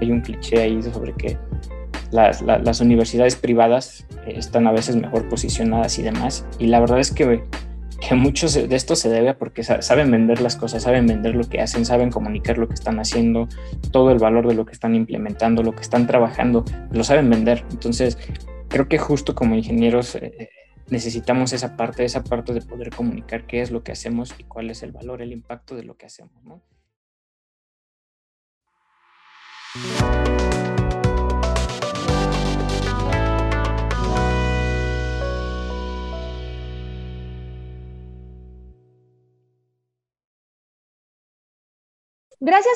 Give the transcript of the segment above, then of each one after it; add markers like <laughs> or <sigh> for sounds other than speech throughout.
Hay un cliché ahí sobre que las, universidades privadas están a veces mejor posicionadas y demás. Y la verdad es que, que mucho de esto se debe a porque saben vender las cosas, saben vender lo que hacen, saben comunicar lo que están haciendo, todo el valor de lo que están implementando, lo que están trabajando, lo saben vender. Entonces, creo que justo como ingenieros eh, necesitamos esa parte, esa parte de poder comunicar qué es lo que hacemos y cuál es el valor, el impacto de lo que hacemos. ¿no? Gracias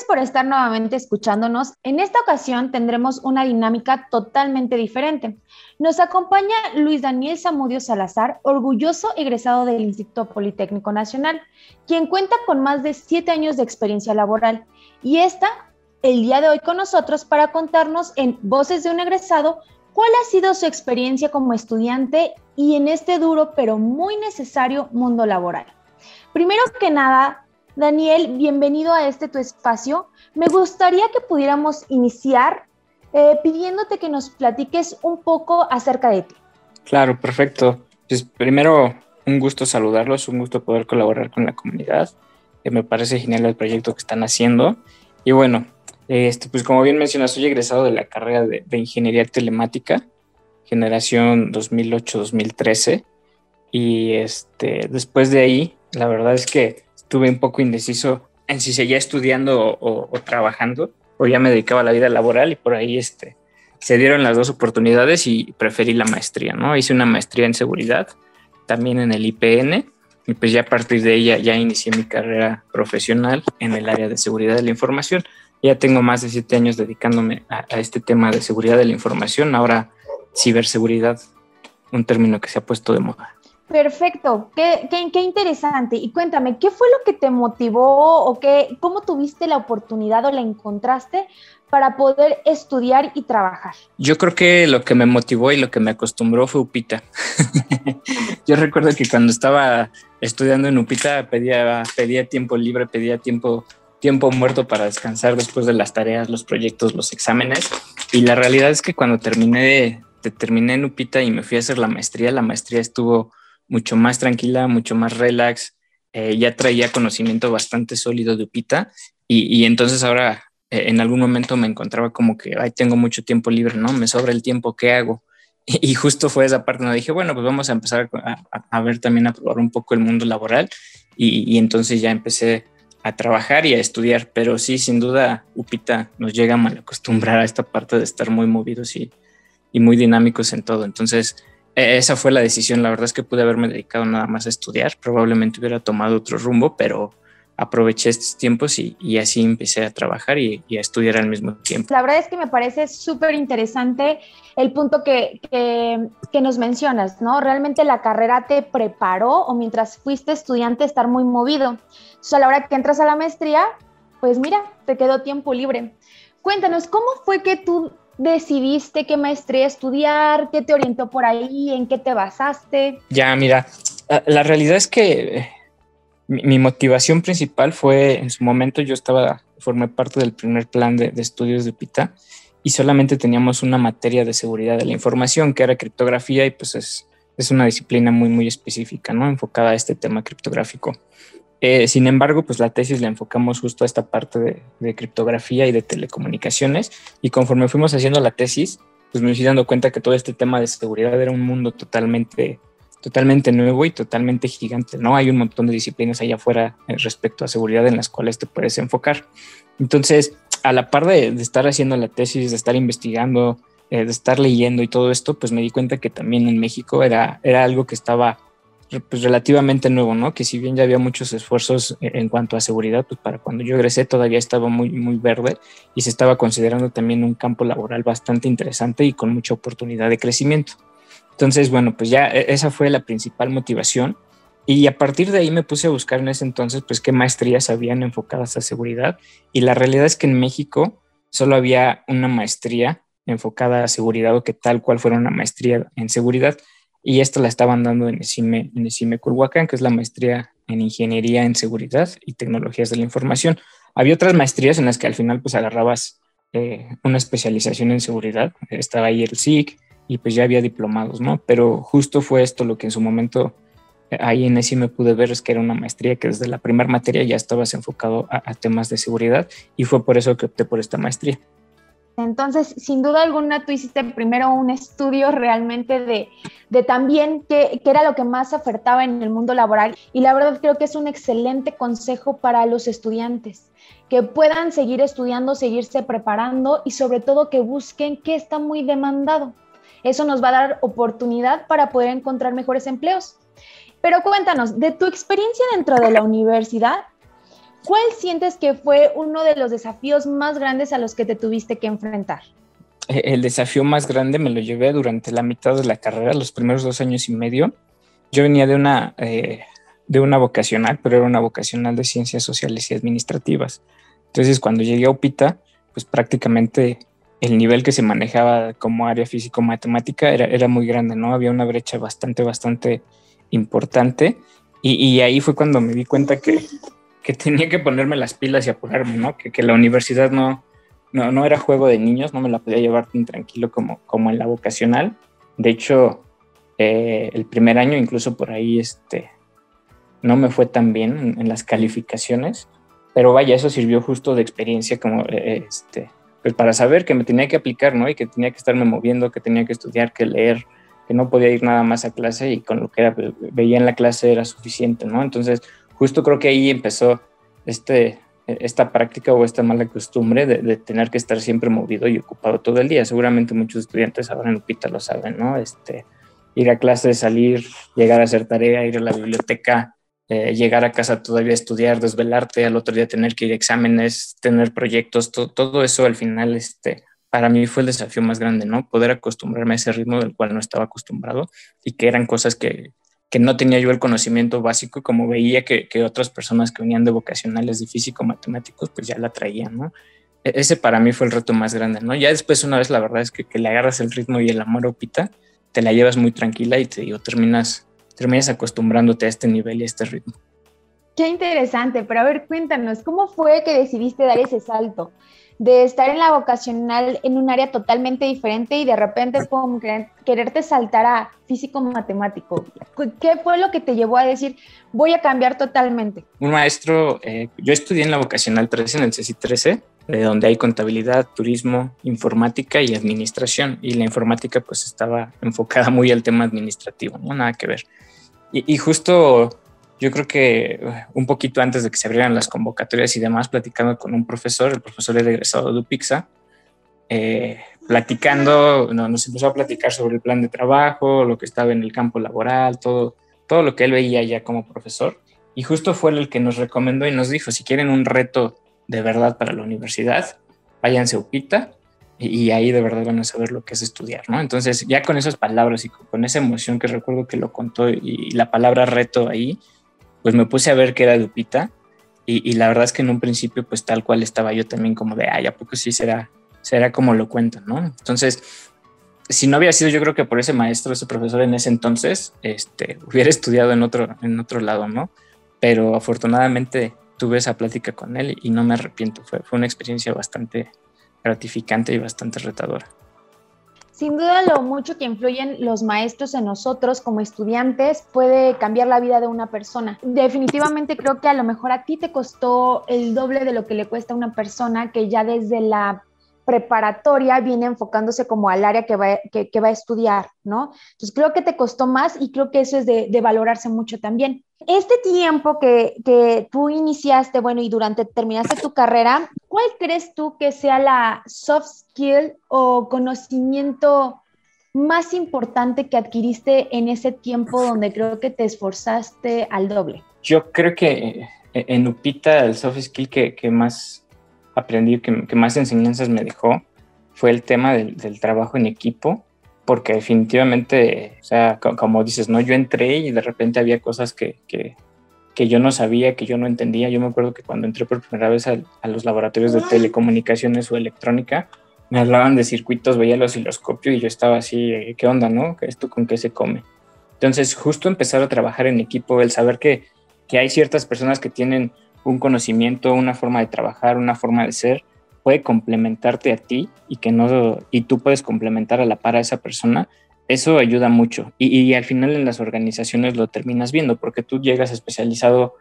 por estar nuevamente escuchándonos. En esta ocasión tendremos una dinámica totalmente diferente. Nos acompaña Luis Daniel Zamudio Salazar, orgulloso egresado del Instituto Politécnico Nacional, quien cuenta con más de siete años de experiencia laboral y está el día de hoy con nosotros para contarnos en Voces de un egresado cuál ha sido su experiencia como estudiante y en este duro pero muy necesario mundo laboral. Primero que nada, Daniel, bienvenido a este tu espacio. Me gustaría que pudiéramos iniciar eh, pidiéndote que nos platiques un poco acerca de ti. Claro, perfecto. Pues primero, un gusto saludarlos, un gusto poder colaborar con la comunidad. que me parece genial el proyecto que están haciendo. Y bueno, este, pues como bien mencionas, soy egresado de la carrera de, Ingeniería Telemática, generación 2008-2013. Y este, después de ahí, la verdad es que estuve un poco indeciso en si seguía estudiando o, trabajando o ya me dedicaba a la vida laboral y por ahí este, se dieron las dos oportunidades y preferí la maestría, ¿no? Hice una maestría en seguridad, también en el IPN y pues ya a partir de ella ya inicié mi carrera profesional en el área de seguridad de la información. Ya tengo más de siete años dedicándome a, a este tema de seguridad de la información, ahora ciberseguridad, un término que se ha puesto de moda. Perfecto, qué, qué, interesante. Y cuéntame, ¿qué fue lo que te motivó o qué, cómo tuviste la oportunidad o la encontraste para poder estudiar y trabajar? Yo creo que lo que me motivó y lo que me acostumbró fue Upita. <laughs> Yo recuerdo que cuando estaba estudiando en Upita pedía, pedía tiempo libre, pedía tiempo, tiempo muerto para descansar después de las tareas, los proyectos, los exámenes. Y la realidad es que cuando terminé, terminé en Upita y me fui a hacer la maestría, la maestría estuvo mucho más tranquila, mucho más relax. Eh, ya traía conocimiento bastante sólido de Upita y, entonces ahora eh, en algún momento me encontraba como que, ay, tengo mucho tiempo libre, ¿no? Me sobra el tiempo, ¿qué hago? Y, justo fue esa parte donde dije, bueno, pues vamos a empezar a, ver también, a probar un poco el mundo laboral y, entonces ya empecé a trabajar y a estudiar, pero sí, sin duda, Upita nos llega a mal acostumbrar a esta parte de estar muy movidos y, y muy dinámicos en todo. Entonces, e, esa fue la decisión. La verdad es que pude haberme dedicado nada más a estudiar. Probablemente hubiera tomado otro rumbo, pero aproveché estos tiempos y, así empecé a trabajar y, a estudiar al mismo tiempo. La verdad es que me parece súper interesante el punto que, que, nos mencionas, ¿no? Realmente la carrera te preparó o mientras fuiste estudiante estar muy movido. Entonces a la hora que entras a la maestría, pues mira, te quedó tiempo libre. Cuéntanos, ¿cómo fue que tú decidiste qué maestría estudiar? ¿Qué te orientó por ahí? ¿En qué te basaste? Ya, mira, la realidad es que mi, motivación principal fue en su momento yo estaba, formé parte del primer plan de, estudios de PITA y solamente teníamos una materia de seguridad de la información que era criptografía y pues es, es una disciplina muy, muy específica, ¿no? Enfocada a este tema criptográfico. Eh, sin embargo, pues la tesis la enfocamos justo a esta parte de, criptografía y de telecomunicaciones y conforme fuimos haciendo la tesis, pues me fui dando cuenta que todo este tema de seguridad era un mundo totalmente, totalmente nuevo y totalmente gigante, ¿no? Hay un montón de disciplinas allá afuera eh, respecto a seguridad en las cuales te puedes enfocar. Entonces, a la par de, estar haciendo la tesis, de estar investigando, eh, de estar leyendo y todo esto, pues me di cuenta que también en México era, era algo que estaba pues relativamente nuevo, ¿no? Que si bien ya había muchos esfuerzos en cuanto a seguridad, pues para cuando yo egresé todavía estaba muy, muy verde y se estaba considerando también un campo laboral bastante interesante y con mucha oportunidad de crecimiento. Entonces, bueno, pues ya e, esa fue la principal motivación. Y a partir de ahí me puse a buscar en ese entonces, pues qué maestrías habían enfocadas a seguridad. Y la realidad es que en México solo había una maestría enfocada a seguridad o que tal cual fuera una maestría en seguridad. Y esto la estaban dando en el CIME, en el CIME Culhuacán, que es la maestría en Ingeniería en Seguridad y Tecnologías de la Información. Había otras maestrías en las que al final pues agarrabas eh, una especialización en seguridad, estaba ahí el SIG y pues ya había diplomados, ¿no? Pero justo fue esto lo que en su momento ahí en ese me pude ver es que era una maestría que desde la primera materia ya estabas enfocado a, temas de seguridad y fue por eso que opté por esta maestría. Entonces, sin duda alguna, tú hiciste primero un estudio realmente de, de también qué, qué, era lo que más ofertaba en el mundo laboral. Y la verdad creo que es un excelente consejo para los estudiantes, que puedan seguir estudiando, seguirse preparando y sobre todo que busquen qué está muy demandado. Eso nos va a dar oportunidad para poder encontrar mejores empleos. Pero cuéntanos, de tu experiencia dentro de la universidad, ¿cuál sientes que fue uno de los desafíos más grandes a los que te tuviste que enfrentar? Eh, el desafío más grande me lo llevé durante la mitad de la carrera, los primeros dos años y medio. Yo venía de una, eh, de una vocacional, pero era una vocacional de ciencias sociales y administrativas. Entonces, cuando llegué a UPITA, pues prácticamente el nivel que se manejaba como área físico-matemática era, era muy grande, ¿no? Había una brecha bastante, bastante importante. Y, ahí fue cuando me di cuenta que, que, tenía que ponerme las pilas y apurarme, ¿no? Que, que la universidad no, no, no, era juego de niños, no me la podía llevar tan tranquilo como, como en la vocacional. De hecho, eh, el primer año incluso por ahí este, no me fue tan bien en, las calificaciones, pero vaya, eso sirvió justo de experiencia como eh, este, pues para saber que me tenía que aplicar, ¿no? Y que tenía que estarme moviendo, que tenía que estudiar, que leer, que no podía ir nada más a clase y con lo que era, veía en la clase era suficiente, ¿no? Entonces, justo creo que ahí empezó este, esta práctica o esta mala costumbre de, tener que estar siempre movido y ocupado todo el día. Seguramente muchos estudiantes ahora en UPITA lo saben, ¿no? Este, ir a clase, salir, llegar a hacer tarea, ir a la biblioteca, eh, llegar a casa todavía estudiar, desvelarte, al otro día tener que ir a exámenes, tener proyectos, todo eso al final este, para mí fue el desafío más grande, ¿no? Poder acostumbrarme a ese ritmo del cual no estaba acostumbrado y que eran cosas que, que no tenía yo el conocimiento básico, como veía que, que, otras personas que venían de vocacionales de físico matemáticos, pues ya la traían, ¿no? E, ese para mí fue el reto más grande, ¿no? Ya después, una vez, la verdad es que, que le agarras el ritmo y el amor Opita, te la llevas muy tranquila y te digo, terminas, terminas acostumbrándote a este nivel y a este ritmo. Qué interesante, pero a ver, cuéntanos, ¿cómo fue que decidiste dar ese salto? de estar en la vocacional en un área totalmente diferente y de repente como quererte saltar a físico matemático. ¿Qué fue lo que te llevó a decir, voy a cambiar totalmente? Un maestro, eh, yo estudié en la vocacional 13, en el CECI 13, de donde hay contabilidad, turismo, informática y administración. Y la informática pues estaba enfocada muy al tema administrativo, no nada que ver. Y, justo yo creo que uh, un poquito antes de que se abrieran las convocatorias y demás, platicando con un profesor, el profesor era egresado de UPIXA, eh, platicando, no, nos empezó a platicar sobre el plan de trabajo, lo que estaba en el campo laboral, todo, todo lo que él veía ya como profesor. Y justo fue el que nos recomendó y nos dijo, si quieren un reto de verdad para la universidad, váyanse a UPITA y, ahí de verdad van a saber lo que es estudiar, ¿no? Entonces, ya con esas palabras y con, esa emoción que recuerdo que lo contó y la palabra reto ahí, pues me puse a ver que era Dupita y, la verdad es que en un principio pues tal cual estaba yo también como de, ay, ¿a poco sí será, será como lo cuentan, no? Entonces, si no había sido yo creo que por ese maestro, ese profesor en ese entonces, este, hubiera estudiado en otro, en otro lado, ¿no? Pero afortunadamente tuve esa plática con él y no me arrepiento, fue, fue una experiencia bastante gratificante y bastante retadora. Sin duda, lo mucho que influyen los maestros en nosotros como estudiantes puede cambiar la vida de una persona. Definitivamente creo que a lo mejor a ti te costó el doble de lo que le cuesta a una persona que ya desde la preparatoria viene enfocándose como al área que va, a estudiar, ¿no? Entonces creo que te costó más y creo que eso es de, valorarse mucho también. Este tiempo que, que, tú iniciaste, bueno, y durante terminaste tu carrera, ¿cuál crees tú que sea la soft skill o conocimiento más importante que adquiriste en ese tiempo donde creo que te esforzaste al doble? Yo creo que en Upita el soft skill que, más aprendí, que, más enseñanzas me dejó, fue el tema del, trabajo en equipo, porque definitivamente, o sea, como dices, ¿no? Yo entré y de repente había cosas que, que, yo no sabía, que yo no entendía. Yo me acuerdo que cuando entré por primera vez a, a los laboratorios de telecomunicaciones o electrónica, me hablaban de circuitos, veía los osciloscopios y yo estaba así, ¿qué onda, no? ¿Esto con qué se come? Entonces, justo empezar a trabajar en equipo, el saber que, que hay ciertas personas que tienen un conocimiento, una forma de trabajar, una forma de ser, puede complementarte a ti y que no y tú puedes complementar a la par a esa persona, eso ayuda mucho. Y, al final en las organizaciones lo terminas viendo porque tú llegas especializado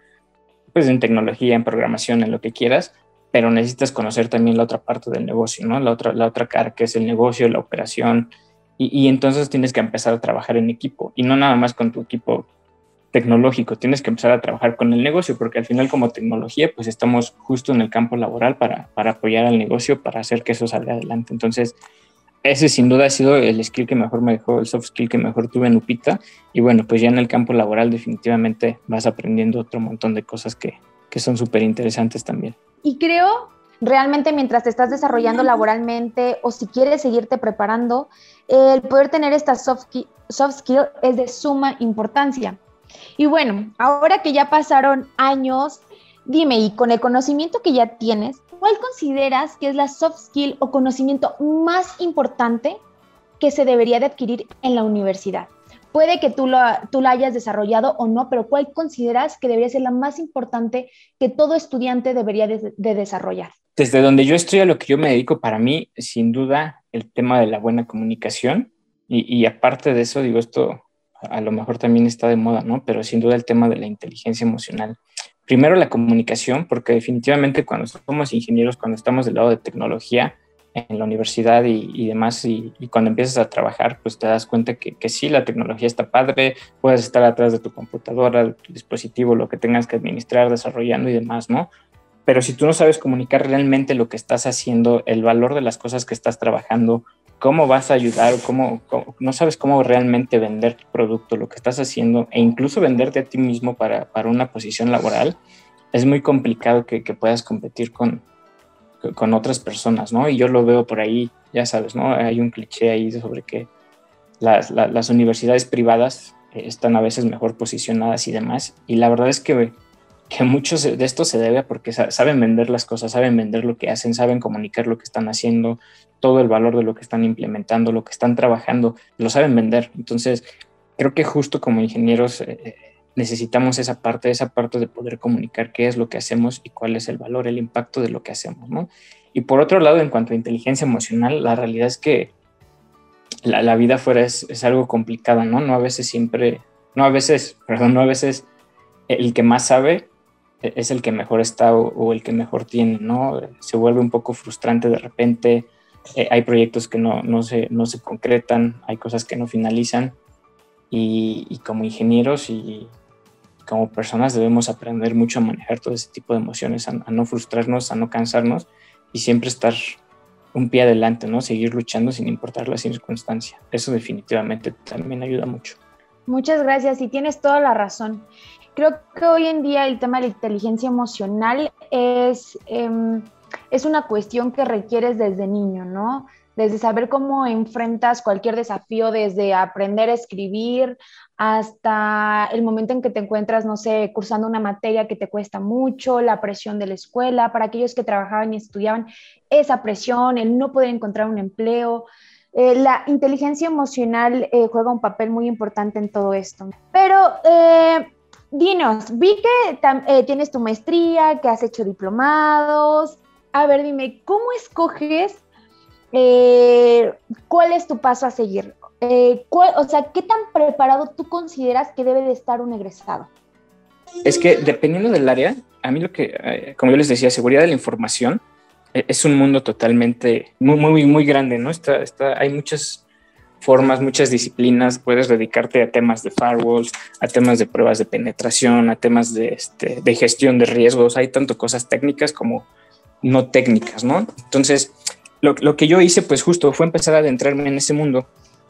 pues en tecnología, en programación, en lo que quieras, pero necesitas conocer también la otra parte del negocio, ¿no? La otra, la otra cara que es el negocio, la operación. Y, y entonces tienes que empezar a trabajar en equipo y no nada más con tu equipo tecnológico, tienes que empezar a trabajar con el negocio, porque al final como tecnología, pues estamos justo en el campo laboral para, para apoyar al negocio, para hacer que eso salga adelante. Entonces, ese sin duda ha sido el skill que mejor me dejó, el soft skill que mejor tuve en Upita. Y bueno, pues ya en el campo laboral definitivamente vas aprendiendo otro montón de cosas que, que son súper interesantes también. Y creo realmente mientras te estás desarrollando laboralmente o si quieres seguirte preparando, el poder tener esta soft, soft skill es de suma importancia. Y bueno, ahora que ya pasaron años, dime, y con el conocimiento que ya tienes, ¿cuál consideras que es la soft skill o conocimiento más importante que se debería de adquirir en la universidad? Puede que tú lo, tú la hayas desarrollado o no, pero ¿cuál consideras que debería ser la más importante que todo estudiante debería de, desarrollar? Desde donde yo estoy a lo que yo me dedico, para mí, sin duda, el tema de la buena comunicación. Y, y aparte de eso, digo, esto a lo mejor también está de moda, ¿no? Pero sin duda el tema de la inteligencia emocional. Primero la comunicación, porque definitivamente cuando somos ingenieros, cuando estamos del lado de tecnología en la universidad y, demás, y, cuando empiezas a trabajar, pues te das cuenta que, que, sí, la tecnología está padre, puedes estar atrás de tu computadora, de tu dispositivo, lo que tengas que administrar, desarrollando y demás, ¿no? Pero si tú no sabes comunicar realmente lo que estás haciendo, el valor de las cosas que estás trabajando, cómo vas a ayudar, cómo, no sabes cómo realmente vender tu producto, lo que estás haciendo, e incluso venderte a ti mismo para, para una posición laboral, es muy complicado que, que, puedas competir con, con otras personas, ¿no? Y yo lo veo por ahí, ya sabes, ¿no? Hay un cliché ahí sobre que las, las universidades privadas eh, están a veces mejor posicionadas y demás, y la verdad es que que muchos de esto se debe a porque saben vender las cosas, saben vender lo que hacen, saben comunicar lo que están haciendo, todo el valor de lo que están implementando, lo que están trabajando, lo saben vender. Entonces, creo que justo como ingenieros eh, eh, necesitamos esa parte, esa parte de poder comunicar qué es lo que hacemos y cuál es el valor, el impacto de lo que hacemos, ¿no? Y por otro lado, en cuanto a inteligencia emocional, la realidad es que la, vida fuera es, es algo complicada, ¿no? No a veces siempre, no a veces, perdón, no a veces el que más sabe es el que mejor está o, el que mejor tiene, ¿no? Se vuelve un poco frustrante de repente, eh, hay proyectos que no, no, se, no se concretan, hay cosas que no finalizan y, como ingenieros y como personas debemos aprender mucho a manejar todo ese tipo de emociones, a, no frustrarnos, a no cansarnos y siempre estar un pie adelante, ¿no? Seguir luchando sin importar la circunstancia. Eso definitivamente también ayuda mucho. Muchas gracias y tienes toda la razón. Creo que hoy en día el tema de la inteligencia emocional es, em, es una cuestión que requieres desde niño, ¿no? Desde saber cómo enfrentas cualquier desafío, desde aprender a escribir hasta el momento en que te encuentras, no sé, cursando una materia que te cuesta mucho, la presión de la escuela, para aquellos que trabajaban y estudiaban, esa presión, el no poder encontrar un empleo. Eh, la inteligencia emocional eh, juega un papel muy importante en todo esto. Pero eh, dinos, vi que eh, tienes tu maestría, que has hecho diplomados. A ver, dime, ¿cómo escoges eh, cuál es tu paso a seguir? Eh, o sea, ¿qué tan preparado tú consideras que debe de estar un egresado? Es que dependiendo del área, a mí lo que, como yo les decía, seguridad de la información es un mundo totalmente muy, muy, muy grande, ¿no? Está, está, hay muchas formas, muchas disciplinas, puedes dedicarte a temas de firewalls, a temas de pruebas de penetración, a temas de, este, de gestión de riesgos, hay tanto cosas técnicas como no técnicas, ¿no? Entonces, lo, lo, que yo hice, pues justo fue empezar a adentrarme en ese mundo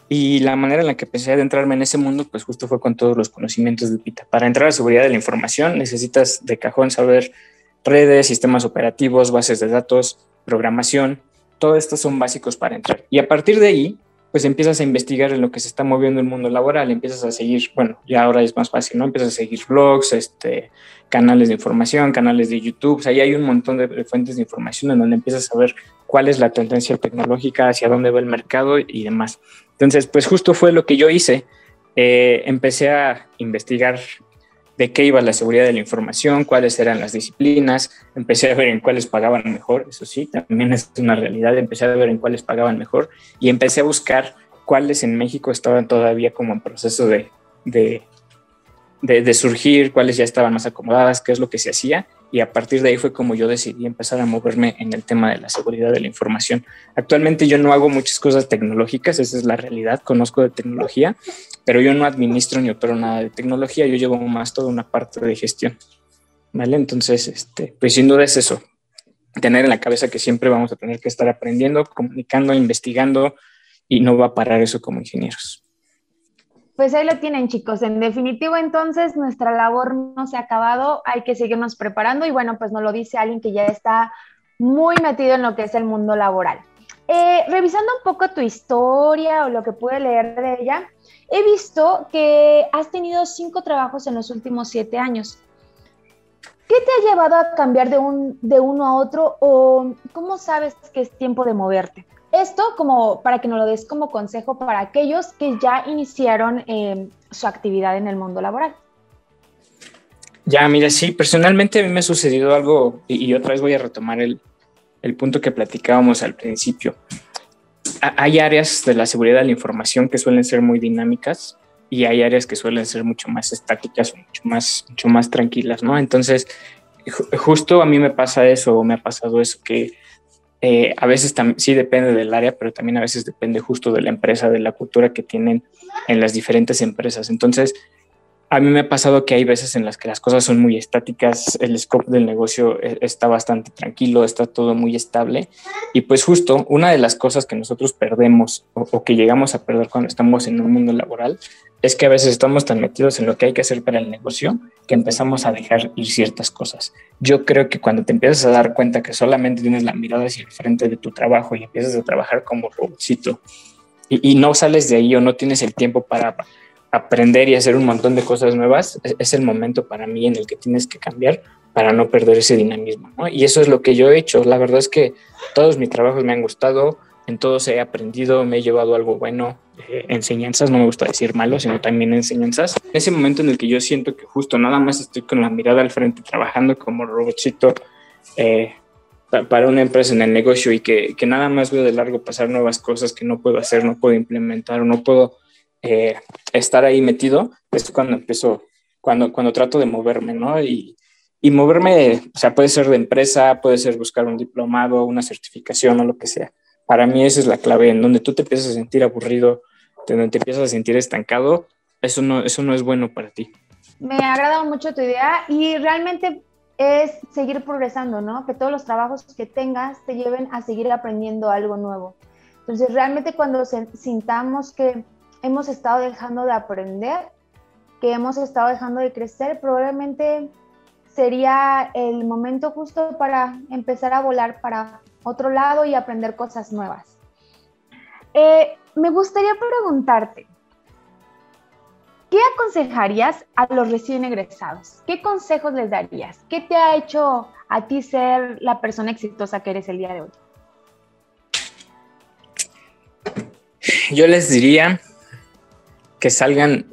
y la manera en la que empecé a adentrarme en ese mundo, pues justo fue con todos los conocimientos de PITA. Para entrar a seguridad de la información necesitas de cajón saber redes, sistemas operativos, bases de datos, programación, todo esto son básicos para entrar. Y a partir de ahí, pues empiezas a investigar en lo que se está moviendo el mundo laboral, empiezas a seguir, bueno, ya ahora es más fácil, ¿no? Empiezas a seguir blogs, este, canales de información, canales de YouTube, ahí hay un montón de fuentes de información en donde empiezas a ver cuál es la tendencia tecnológica, hacia dónde va el mercado y demás. Entonces, pues justo fue lo que yo hice. Eh, empecé a investigar de qué iba la seguridad de la información, cuáles eran las disciplinas, empecé a ver en cuáles pagaban mejor, eso sí, también es una realidad, empecé a ver en cuáles pagaban mejor y empecé a buscar cuáles en México estaban todavía como en proceso de, de, surgir, cuáles ya estaban más acomodadas, qué es lo que se hacía y a partir de ahí fue como yo decidí empezar a moverme en el tema de la seguridad de la información. Actualmente yo no hago muchas cosas tecnológicas, esa es la realidad, conozco de tecnología, pero yo no administro ni opero nada de tecnología, yo llevo más toda una parte de gestión. ¿Vale? Entonces, este, pues sin duda es eso, tener en la cabeza que siempre vamos a tener que estar aprendiendo, comunicando, investigando y no va a parar eso como ingenieros. Pues ahí lo tienen chicos, en definitivo entonces nuestra labor no se ha acabado, hay que seguirnos preparando y bueno, pues nos lo dice alguien que ya está muy metido en lo que es el mundo laboral. Eh, revisando un poco tu historia o lo que pude leer de ella, He visto que has tenido cinco trabajos en los últimos siete años. ¿Qué te ha llevado a cambiar de, un, de uno a otro o cómo sabes que es tiempo de moverte? Esto como para que nos lo des como consejo para aquellos que ya iniciaron em, su actividad en el mundo laboral. Ya, mira, sí, personalmente a mí me ha sucedido algo y, otra vez voy a retomar el, el punto que platicábamos al principio hay áreas de la seguridad de la información que suelen ser muy dinámicas y hay áreas que suelen ser mucho más estáticas, mucho más, mucho más tranquilas, ¿no? Entonces, justo a mí me pasa eso, me ha pasado eso, que eh, a veces sí depende del área, pero también a veces depende justo de la empresa, de la cultura que tienen en las diferentes empresas. Entonces, a mí me ha pasado que hay veces en las que las cosas son muy estáticas, el scope del negocio e, está bastante tranquilo, está todo muy estable. Y pues justo una de las cosas que nosotros perdemos o, que llegamos a perder cuando estamos en un mundo laboral es que a veces estamos tan metidos en lo que hay que hacer para el negocio que empezamos a dejar ir ciertas cosas. Yo creo que cuando te empiezas a dar cuenta que solamente tienes la mirada hacia el frente de tu trabajo y empiezas a trabajar como robotcito y, y no sales de ahí o no tienes el tiempo para aprender y hacer un montón de cosas nuevas, es, el momento para mí en el que tienes que cambiar para no perder ese dinamismo. Y eso es lo que yo he hecho. La verdad es que todos mis trabajos me han gustado, en todos he aprendido, me he llevado algo bueno, eh, enseñanzas, no me gusta decir malo, sino también enseñanzas. Ese momento en el que yo siento que justo nada más estoy con la mirada al frente trabajando como robotcito eh, para una empresa en el negocio y que, que nada más veo de largo pasar nuevas cosas que no puedo hacer, no puedo implementar o no puedo eh, estar ahí metido, es cuando empiezo, cuando, cuando trato de moverme, ¿no? Y, y moverme, o sea, puede ser de empresa, puede ser buscar un diplomado, una certificación o lo que sea. Para mí esa es la clave, en donde tú te empiezas a sentir aburrido, donde te empiezas a sentir estancado, eso no, eso no es bueno para ti. Me ha agradado mucho tu idea y realmente es seguir progresando, ¿no? Que todos los trabajos que tengas te lleven a seguir aprendiendo algo nuevo. Entonces, realmente cuando sintamos que hemos estado dejando de aprender, que hemos estado dejando de crecer, probablemente sería el momento justo para empezar a volar para otro lado y aprender cosas nuevas. Eh, me gustaría preguntarte, ¿qué aconsejarías a los recién egresados? ¿Qué consejos les darías? ¿Qué te ha hecho a ti ser la persona exitosa que eres el día de hoy? Yo les diría que salgan,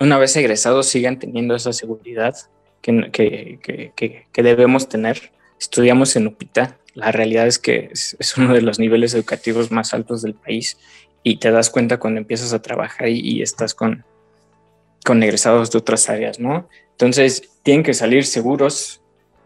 una vez egresados, sigan teniendo esa seguridad que, que, que, que debemos tener. Estudiamos en UPITA, la realidad es que es, uno de los niveles educativos más altos del país y te das cuenta cuando empiezas a trabajar y, estás con, con egresados de otras áreas, ¿no? Entonces, tienen que salir seguros,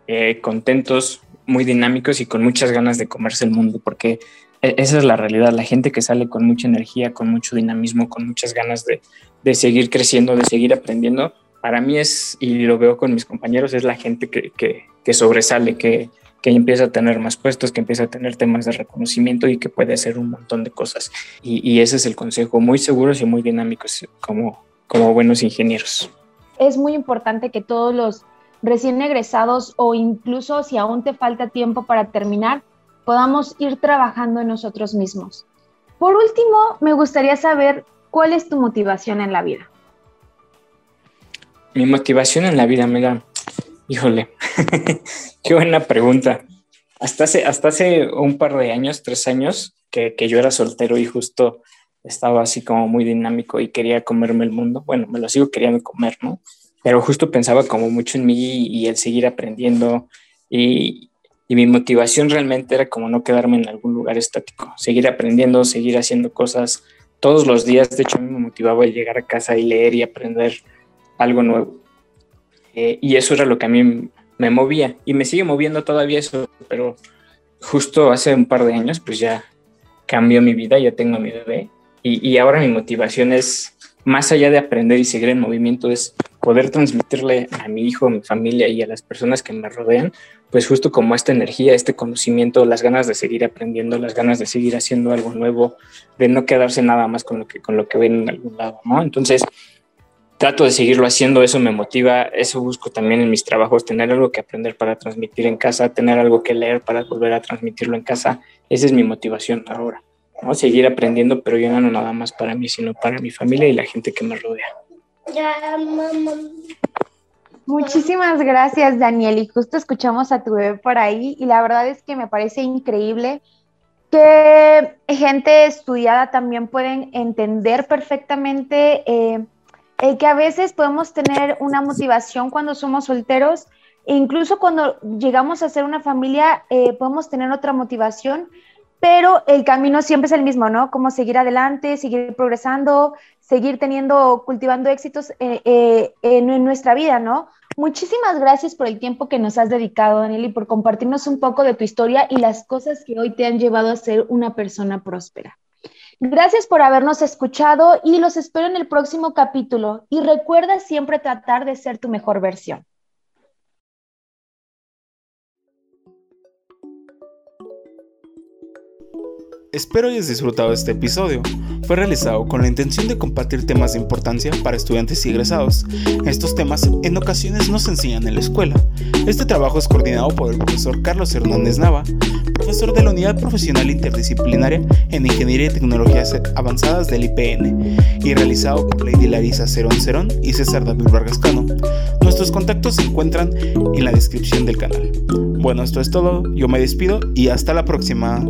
eh, contentos, muy dinámicos y con muchas ganas de comerse el mundo, porque e-, esa es la realidad, la gente que sale con mucha energía, con mucho dinamismo, con muchas ganas de, de seguir creciendo, de seguir aprendiendo, para mí es, y lo veo con mis compañeros, es la gente que, que sobresale, que, que empieza a tener más puestos, que empieza a tener temas de reconocimiento y que puede hacer un montón de cosas. Y, y ese es el consejo, muy seguros y muy dinámicos como, como buenos ingenieros. Es muy importante que todos los recién egresados o incluso si aún te falta tiempo para terminar, podamos ir trabajando en nosotros mismos. Por último, me gustaría saber cuál es tu motivación en la vida. Mi motivación en la vida, mira, híjole, <laughs> qué buena pregunta. Hasta hace, hasta hace un par de años, tres años, que, que yo era soltero y justo estaba así como muy dinámico y quería comerme el mundo. Bueno, me lo sigo queriendo comer, ¿no? pero justo pensaba como mucho en mí y el seguir aprendiendo y, y mi motivación realmente era como no quedarme en algún lugar estático, seguir aprendiendo, seguir haciendo cosas todos los días. De hecho, a mí me motivaba llegar a casa y leer y aprender algo nuevo. Eh, y eso era lo que a mí me movía y me sigue moviendo todavía eso, pero justo hace un par de años pues ya cambió mi vida, ya tengo a mi bebé y, y ahora mi motivación es, más allá de aprender y seguir en movimiento, es poder transmitirle a mi hijo, a mi familia y a las personas que me rodean, pues justo como esta energía, este conocimiento, las ganas de seguir aprendiendo, las ganas de seguir haciendo algo nuevo, de no quedarse nada más con lo que, con lo que ven en algún lado, ¿no? Entonces, trato de seguirlo haciendo, eso me motiva, eso busco también en mis trabajos, tener algo que aprender para transmitir en casa, tener algo que leer para volver a transmitirlo en casa, esa es mi motivación ahora, ¿no? Seguir aprendiendo, pero yo no nada más para mí, sino para mi familia y la gente que me rodea. Ya, mamá. Muchísimas gracias, Daniel. Y justo escuchamos a tu bebé por ahí y la verdad es que me parece increíble que gente estudiada también pueden entender perfectamente eh, el que a veces podemos tener una motivación cuando somos solteros e incluso cuando llegamos a ser una familia eh, podemos tener otra motivación, pero el camino siempre es el mismo, ¿no? Como seguir adelante, seguir progresando, seguir teniendo, cultivando éxitos eh, en nuestra vida, ¿no? Muchísimas gracias por el tiempo que nos has dedicado, Daniel, y por compartirnos un poco de tu historia y las cosas que hoy te han llevado a ser una persona próspera. Gracias por habernos escuchado y los espero en el próximo capítulo. Y recuerda siempre tratar de ser tu mejor versión. Espero hayas disfrutado este episodio. Fue realizado con la intención de compartir temas de importancia para estudiantes y egresados. Estos temas en ocasiones no se enseñan en la escuela. Este trabajo es coordinado por el profesor Carlos Hernández Nava, profesor de la Unidad Profesional Interdisciplinaria en Ingeniería y Tecnologías Avanzadas del IPN, y realizado por Lady Larisa Cerón Cerón y César David Vargascano. Nuestros contactos se encuentran en la descripción del canal. Bueno, esto es todo, yo me despido y hasta la próxima.